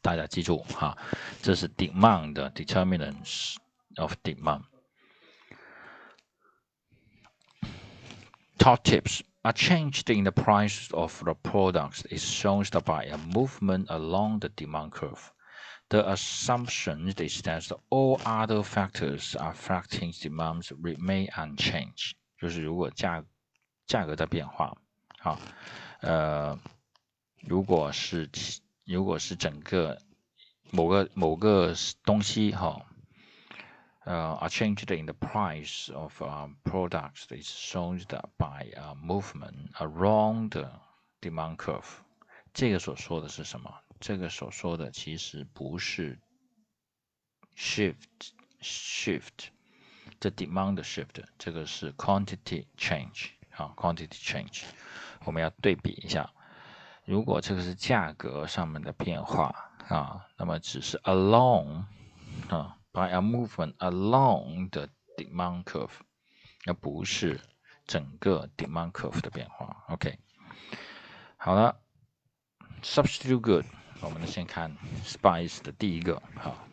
大家记住哈，这是 demand determinants of demand。Top tips: A change in the price of the products is shown by a movement along the demand curve. The assumption is that all other factors affecting demand remain unchanged. 就是如果价价格在变化，好，呃，如果是 如果是整个某个某个东西哈。uh, are changed in the price of uh, products is shown by a movement around the demand curve。这个所说的是什么？这个所说的其实不是 shift shift，这 demand shift，这个是 quantity change 啊，quantity change。我们要对比一下，如果这个是价格上面的变化啊，那么只是 along 啊。by a movement along the demand curve，而不是整个 demand curve 的变化。OK，好了，substitute good，我们先看 spice 的第一个，好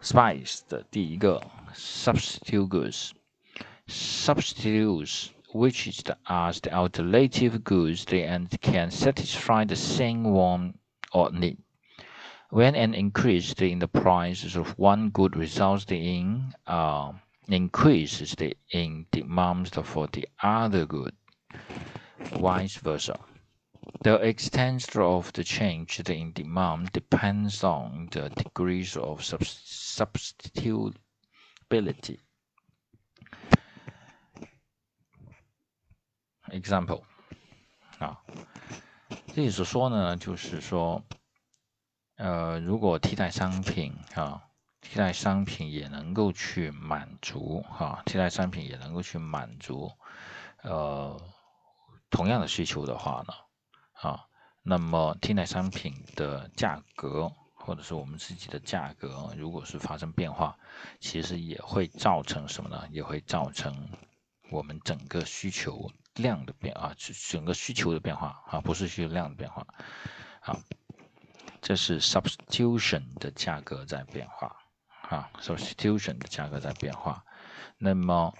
，spice 的第一个 substitute goods，substitutes which is the, alternative goods and can satisfy the same want or need. When an increase in the price of one good results in uh, increases in demand for the other good, vice versa. The extent of the change in demand depends on the degrees of substitutability. Example 啊，这里所说呢，就是说。呃，如果替代商品啊，替代商品也能够去满足哈，替代商品也能够去满足呃同样的需求的话呢，啊，那么替代商品的价格或者是我们自己的价格，如果是发生变化，其实也会造成什么呢？也会造成我们整个需求量的变啊，整个需求的变化啊，不是需求量的变化，啊。这是 substitution 的价格在变化，啊，substitution 的价格在变化。那么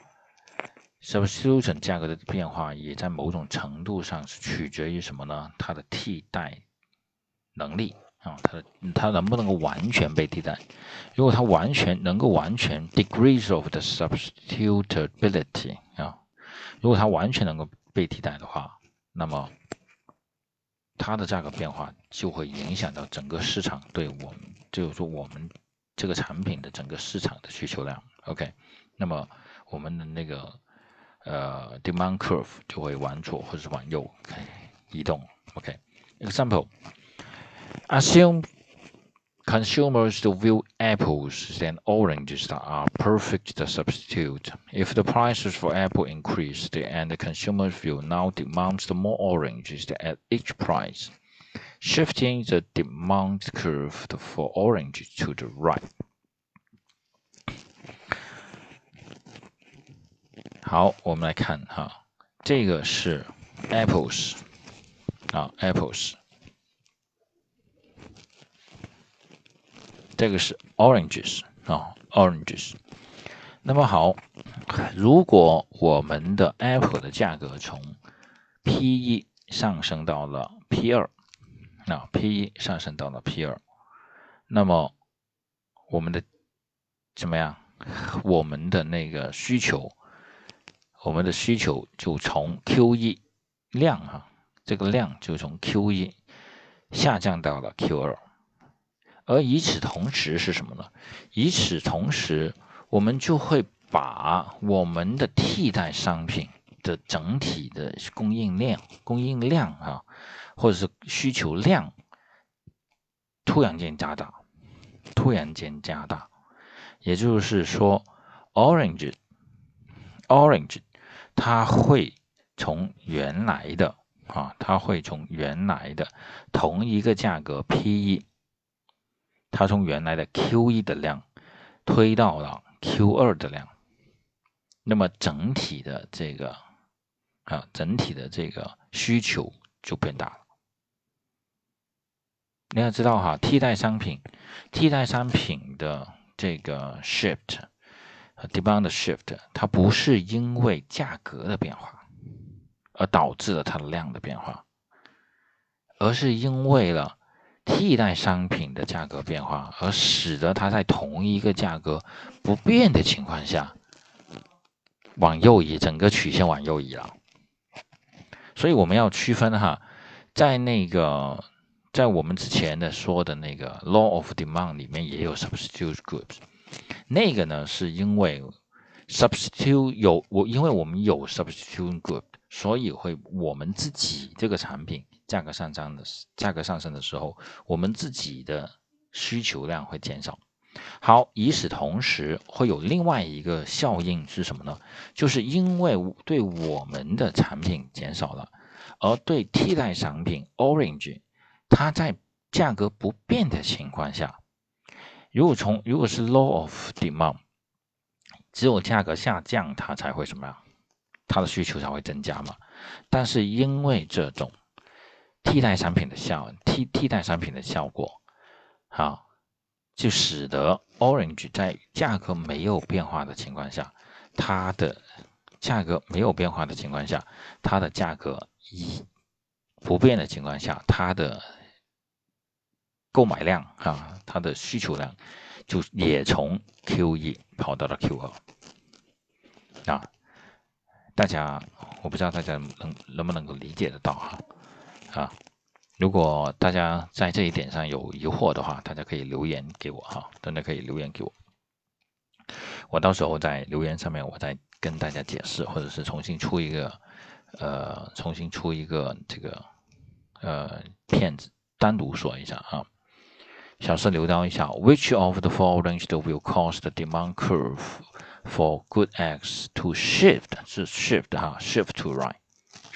substitution 价格的变化也在某种程度上是取决于什么呢？它的替代能力啊，它的它能不能够完全被替代？如果它完全能够完全 degrees of the substitutability 啊，如果它完全能够被替代的话，那么它的价格变化就会影响到整个市场对我们，就是说我们这个产品的整个市场的需求量。OK，那么我们的那个呃 demand curve 就会往左或者是往右移动。OK，example，assume consumers to view apples and oranges that are perfect substitute. If the prices for apple increase and the consumers view now demands more oranges at each price, shifting the demand curve for oranges to the right. 好，我们来看哈，这个是 apples 啊，apples。 这个是 oranges 啊，oranges。那么好，如果我们的 apple 的价格从 P 一上升到了 P 二，那 P 一上升到了 P 二，那么我们的怎么样？我们的那个需求，我们的需求就从 Q 一量啊，这个量就从 Q 一下降到了 Q 二。而与此同时是什么呢？与此同时，我们就会把我们的替代商品的整体的供应量、供应量啊，或者是需求量，突然间加大，突然间加大。也就是说，orange，orange，它会从原来的啊，它会从原来的同一个价格 P 一。它从原来的 Q 一的量推到了 Q 二的量，那么整体的这个啊，整体的这个需求就变大了。你要知道哈，替代商品，替代商品的这个 shift 和 demand shift，它不是因为价格的变化而导致了它的量的变化，而是因为了替代商品的价格变化，而使得它在同一个价格不变的情况下往右移，整个曲线往右移了。所以我们要区分哈，在那个。在我们之前的说的那个 law of demand 里面也有 substitute goods，那个呢是因为 substitute 有我，因为我们有 substitute good，所以会我们自己这个产品价格上涨的价格上升的时候，我们自己的需求量会减少。好，与此同时会有另外一个效应是什么呢？就是因为对我们的产品减少了，而对替代商品 Orange。它在价格不变的情况下，如果从如果是 law of demand，只有价格下降，它才会什么呀？它的需求才会增加嘛。但是因为这种替代商品的效替替代商品的效果，好，就使得 Orange 在价格没有变化的情况下，它的价格没有变化的情况下，它的价格一不变的情况下，它的购买量啊，它的需求量就也从 Q 一跑到了 Q 二啊。大家，我不知道大家能能不能够理解得到哈啊。如果大家在这一点上有疑惑的话，大家可以留言给我哈，大家可以留言给我，我到时候在留言上面我再跟大家解释，或者是重新出一个呃，重新出一个这个呃片子单独说一下啊。小试留刀一下，Which of the following will cause the demand curve for good X to shift 是 shift 哈，shift to right？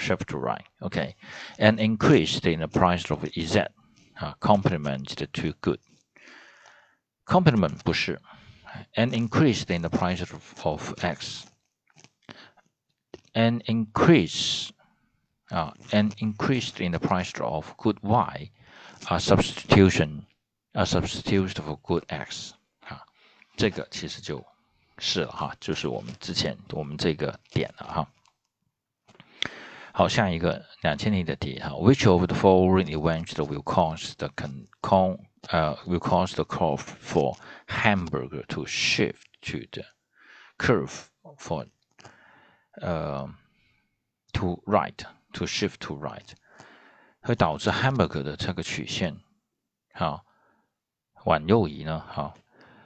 right，shift to right，OK，and increase in the price of Z 啊，complement to good。complement 不是，and increase in the price of, of X。and increase 啊，and increased in the price of good Y 啊，substitution。a substitute for good x，哈，这个其实就是了哈，就是我们之前我们这个点了哈。 好，下一个两千年的题哈，Which of the following events will cause the con con 呃 will cause the curve for hamburger to shift to the curve for 呃 to right to shift to right，会导致 hamburger 的这个曲线，好。往右移呢？好，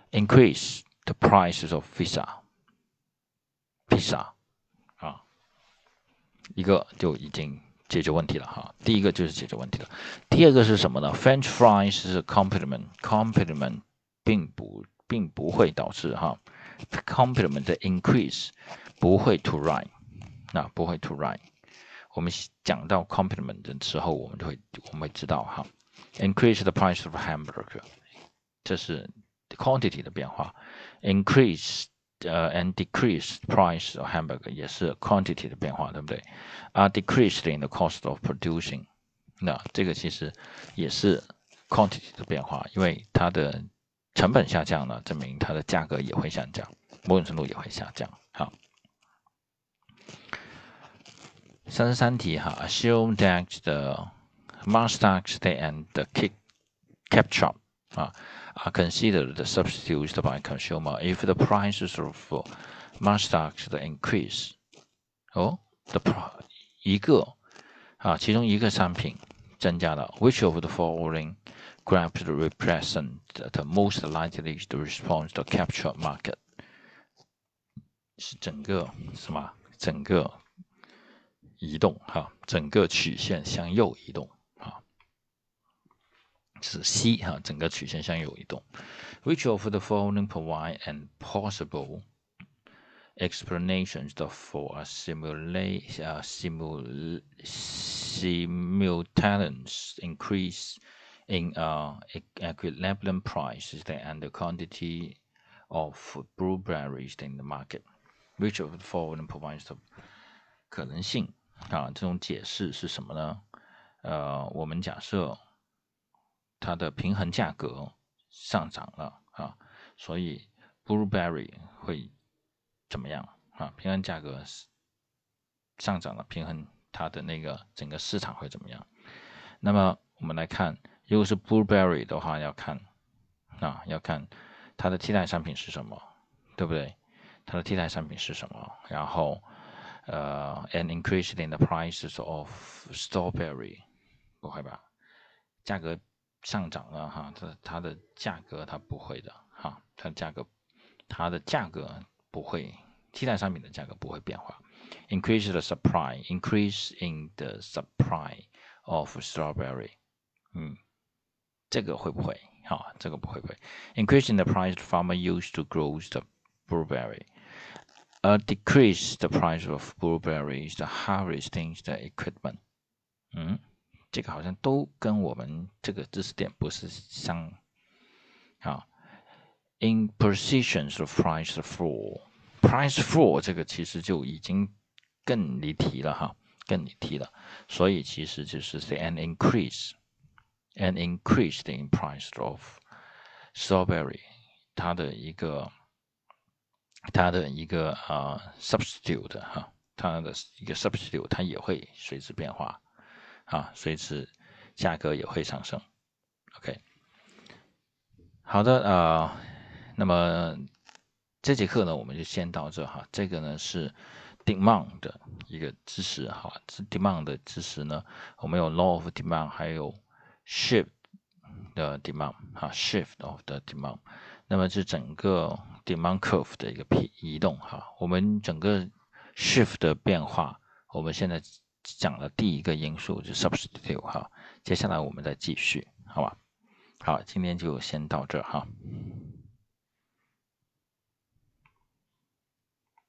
increase the prices of pizza，pizza 啊， 一个就已经解决问题了哈。第一个就是解决问题了。第二个是什么呢？French fries 是 complement，complement 并不并不会导致哈，complement 的 increase 不会 to right，那不会 to right。我们讲到 complement 的时候，我们就会我们会知道哈，increase the price of hamburger。这是 quantity 的变化，increase 呃 and decrease price of hamburger 也是 quantity 的变化，对不对？啊，decreased in the cost of producing，那这个其实也是 quantity 的变化，因为它的成本下降了，证明它的价格也会下降，某种程度也会下降。好，三十三题哈，assume that the mustache and the kick ketchup。are considered substitutes by consumer if the prices of mustache increase。哦，the price 一个啊，其中一个商品增加了。Which of the following graphs represent the most likely to respond to capture market？是整个什么？整个移动哈，整个曲线向右移动。 是 C 哈，整个曲线向右移动。Which of the following provide an possible explanations for a simulate uh, simul simultaneous increase in uh, equilibrium prices and the quantity of blueberries in the market? Which of the following provides the 可能性啊？这种解释是什么呢？呃，我们假设 它的平衡价格上涨了啊，所以 blueberry 会怎么样啊？平衡价格上涨了，平衡它的那个整个市场会怎么样？那么我们来看，如果是 blueberry 的话，要看啊，要看它的替代商品是什么，对不对？它的替代商品是什么？然后，呃，an increase in the prices of strawberry，不会吧？价格上涨了哈，它它的价格它不会的哈，它的价格它的价格不会，替代商品的价格不会变化。increase the supply，increase in the supply of strawberry，嗯，这个会不会？哈，这个不会不会。increase in the price farmer used to grow the blueberry。呃，decrease the price of blueberries, the harvesting the equipment。嗯， 这个好像都跟我们这个知识点不是相啊。In positions of price for price for 这个其实就已经更离题了哈，更离题了。所以其实就是 say an increase, an increase in price of strawberry，它的一个。它的一个啊 substitute 哈，它的一个 substitute 它也会随之变化啊，随之价格也会上升。OK，好的啊，那么这节课呢我们就先到这哈。这个呢是 demand 的一个知识哈，是 demand 的知识呢，我们有 law of demand，还有 shift 的 demand 哈，shift of the demand。那么是整个 demand curve 的一个移移动哈，我们整个 shift 的变化，我们现在讲了第一个因素就 substitute 哈，接下来我们再继续，好吧？好，今天就先到这哈。